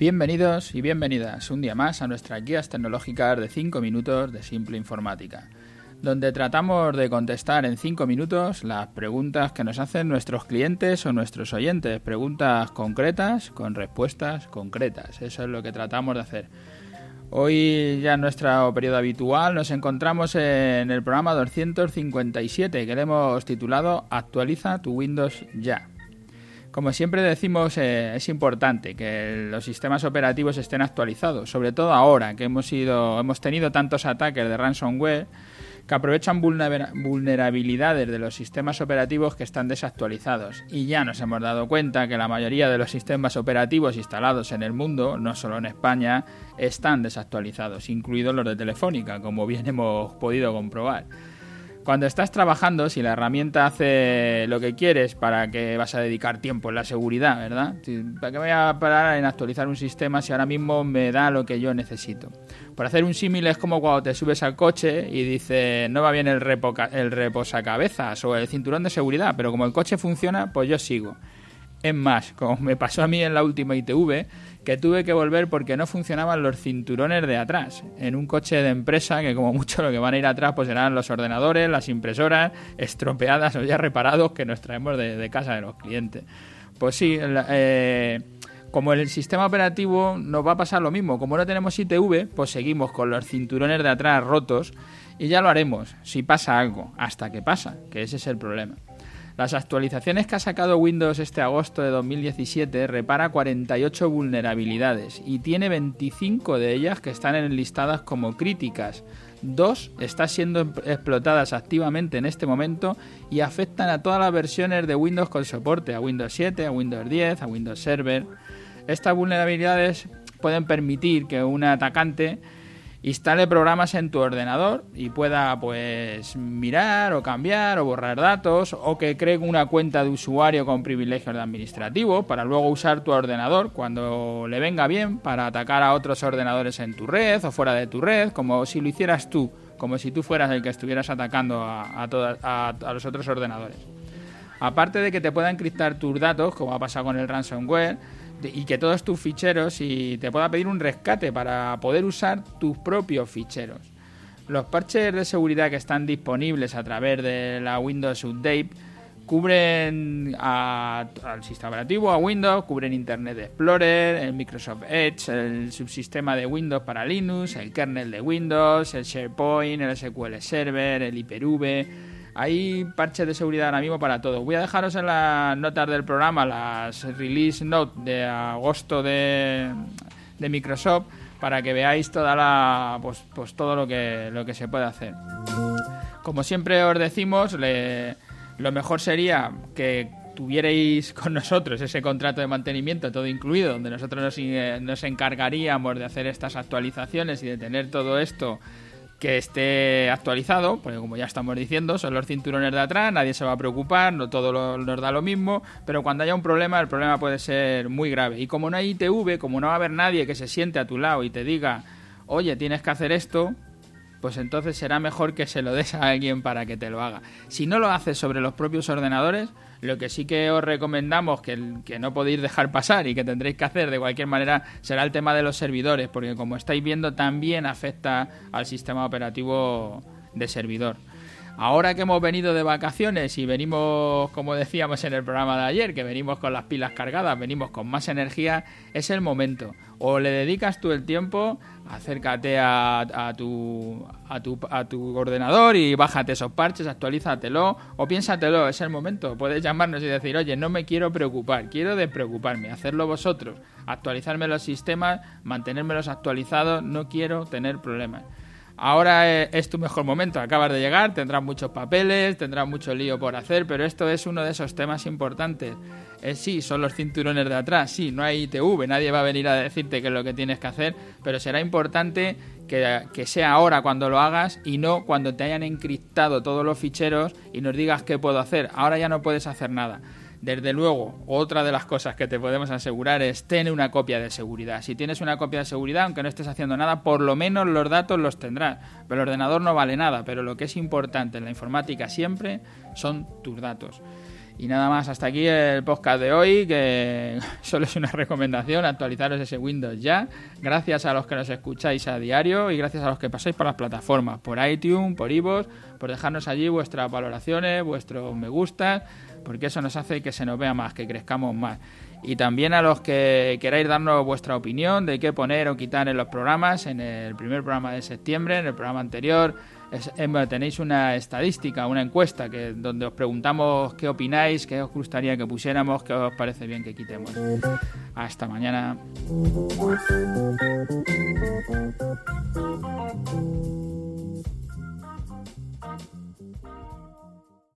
Bienvenidos y bienvenidas un día más a nuestras guías tecnológicas de 5 minutos de Simple Informática, donde tratamos de contestar en 5 minutos las preguntas que nos hacen nuestros clientes o nuestros oyentes, preguntas concretas con respuestas concretas. Eso es lo que tratamos de hacer. Hoy ya en nuestro periodo habitual nos encontramos en el programa 257 que le hemos titulado Actualiza tu Windows ya. Como siempre decimos, eh, es importante que los sistemas operativos estén actualizados, sobre todo ahora que hemos, ido, hemos tenido tantos ataques de ransomware que aprovechan vulnerabilidades de los sistemas operativos que están desactualizados. Y ya nos hemos dado cuenta que la mayoría de los sistemas operativos instalados en el mundo, no solo en España, están desactualizados, incluidos los de Telefónica, como bien hemos podido comprobar. Cuando estás trabajando, si la herramienta hace lo que quieres, para que vas a dedicar tiempo en la seguridad, ¿verdad? ¿Para qué voy a parar en actualizar un sistema si ahora mismo me da lo que yo necesito? Por hacer un símil es como cuando te subes al coche y dices, no va bien el reposacabezas o el cinturón de seguridad, pero como el coche funciona, pues yo sigo. Es más, como me pasó a mí en la última ITV, que tuve que volver porque no funcionaban los cinturones de atrás. En un coche de empresa, que como mucho lo que van a ir atrás, pues serán los ordenadores, las impresoras estropeadas o ya reparados que nos traemos de, casa de los clientes. Pues sí, eh, como el sistema operativo nos va a pasar lo mismo. Como no tenemos ITV, pues seguimos con los cinturones de atrás rotos y ya lo haremos si pasa algo, hasta que pasa, que ese es el problema. Las actualizaciones que ha sacado Windows este agosto de 2017 repara 48 vulnerabilidades y tiene 25 de ellas que están enlistadas como críticas. Dos están siendo em-, explotadas activamente en este momento y afectan a todas las versiones de Windows con soporte, a Windows 7, a Windows 10, a Windows Server. Estas vulnerabilidades pueden permitir que un atacante instale programas en tu ordenador y pueda pues mirar o cambiar o borrar datos o que cree una cuenta de usuario con privilegios de administrativo para luego usar tu ordenador cuando le venga bien para atacar a otros ordenadores en tu red o fuera de tu red como si lo hicieras tú como si tú fueras el que estuvieras atacando a, a, a los otros ordenadores. Aparte de que te pueda encriptar tus datos como ha pasado con el ransomware y que todos tus ficheros y te pueda pedir un rescate para poder usar tus propios ficheros. Los parches de seguridad que están disponibles a través de la Windows Update cubren al sistema operativo, a Windows, cubren Internet Explorer, el Microsoft Edge, el subsistema de Windows para Linux, el kernel de Windows, el SharePoint, el SQL Server, el Hyper-V, hay parches de seguridad ahora mismo para todo. Voy a dejaros en las notas del programa las release notes de agosto de, Microsoft para que veáis toda la pues, pues todo lo que lo que se puede hacer. Como siempre os decimos, lo mejor sería que tuvierais con nosotros ese contrato de mantenimiento todo incluido, donde nosotros nos, eh, nos encargaríamos de hacer estas actualizaciones y de tener todo esto que esté actualizado, porque como ya estamos diciendo, son los cinturones de atrás, nadie se va a preocupar, no todo nos da lo mismo, pero cuando haya un problema, el problema puede ser muy grave. Y como no hay ITV, como no va a haber nadie que se siente a tu lado y te diga, oye, tienes que hacer esto, pues entonces será mejor que se lo des a alguien para que te lo haga. Si no lo haces sobre los propios ordenadores, lo que sí que os recomendamos que, que no podéis dejar pasar y que tendréis que hacer de cualquier manera será el tema de los servidores, porque como estáis viendo también afecta al sistema operativo de servidor. Ahora que hemos venido de vacaciones y venimos, como decíamos en el programa de ayer, que venimos con las pilas cargadas, venimos con más energía, es el momento. O le dedicas tú el tiempo, acércate a, tu, a, tu, a tu ordenador y bájate esos parches, actualízatelo o piénsatelo, es el momento. Puedes llamarnos y decir, oye, no me quiero preocupar, quiero despreocuparme, hacerlo vosotros, actualizarme los sistemas, mantenérmelos actualizados, no quiero tener problemas. Ahora es tu mejor momento, acabas de llegar, tendrás muchos papeles, tendrás mucho lío por hacer, pero esto es uno de esos temas importantes. Eh, sí, son los cinturones de atrás, sí, no hay ITV, nadie va a venir a decirte qué es lo que tienes que hacer, pero será importante que, que, sea ahora cuando lo hagas y no cuando te hayan encriptado todos los ficheros y nos digas qué puedo hacer. Ahora ya no puedes hacer nada. Desde luego, otra de las cosas que te podemos asegurar es tener una copia de seguridad. Si tienes una copia de seguridad, aunque no estés haciendo nada, por lo menos los datos los tendrás. Pero el ordenador no vale nada, pero lo que es importante en la informática siempre son tus datos. Y nada más, hasta aquí el podcast de hoy, que solo es una recomendación, actualizaros ese Windows ya. Gracias a los que nos escucháis a diario y gracias a los que pasáis por las plataformas, por iTunes, por iVoox, por dejarnos allí vuestras valoraciones, vuestros me gustas, porque eso nos hace que se nos vea más, que crezcamos más. Y también a los que queráis darnos vuestra opinión de qué poner o quitar en los programas, en el primer programa de septiembre, en el programa anterior tenéis una estadística, una encuesta que donde os preguntamos qué opináis, qué os gustaría que pusiéramos, qué os parece bien que quitemos. Hasta mañana.